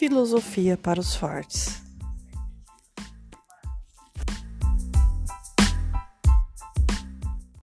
Filosofia para os fortes.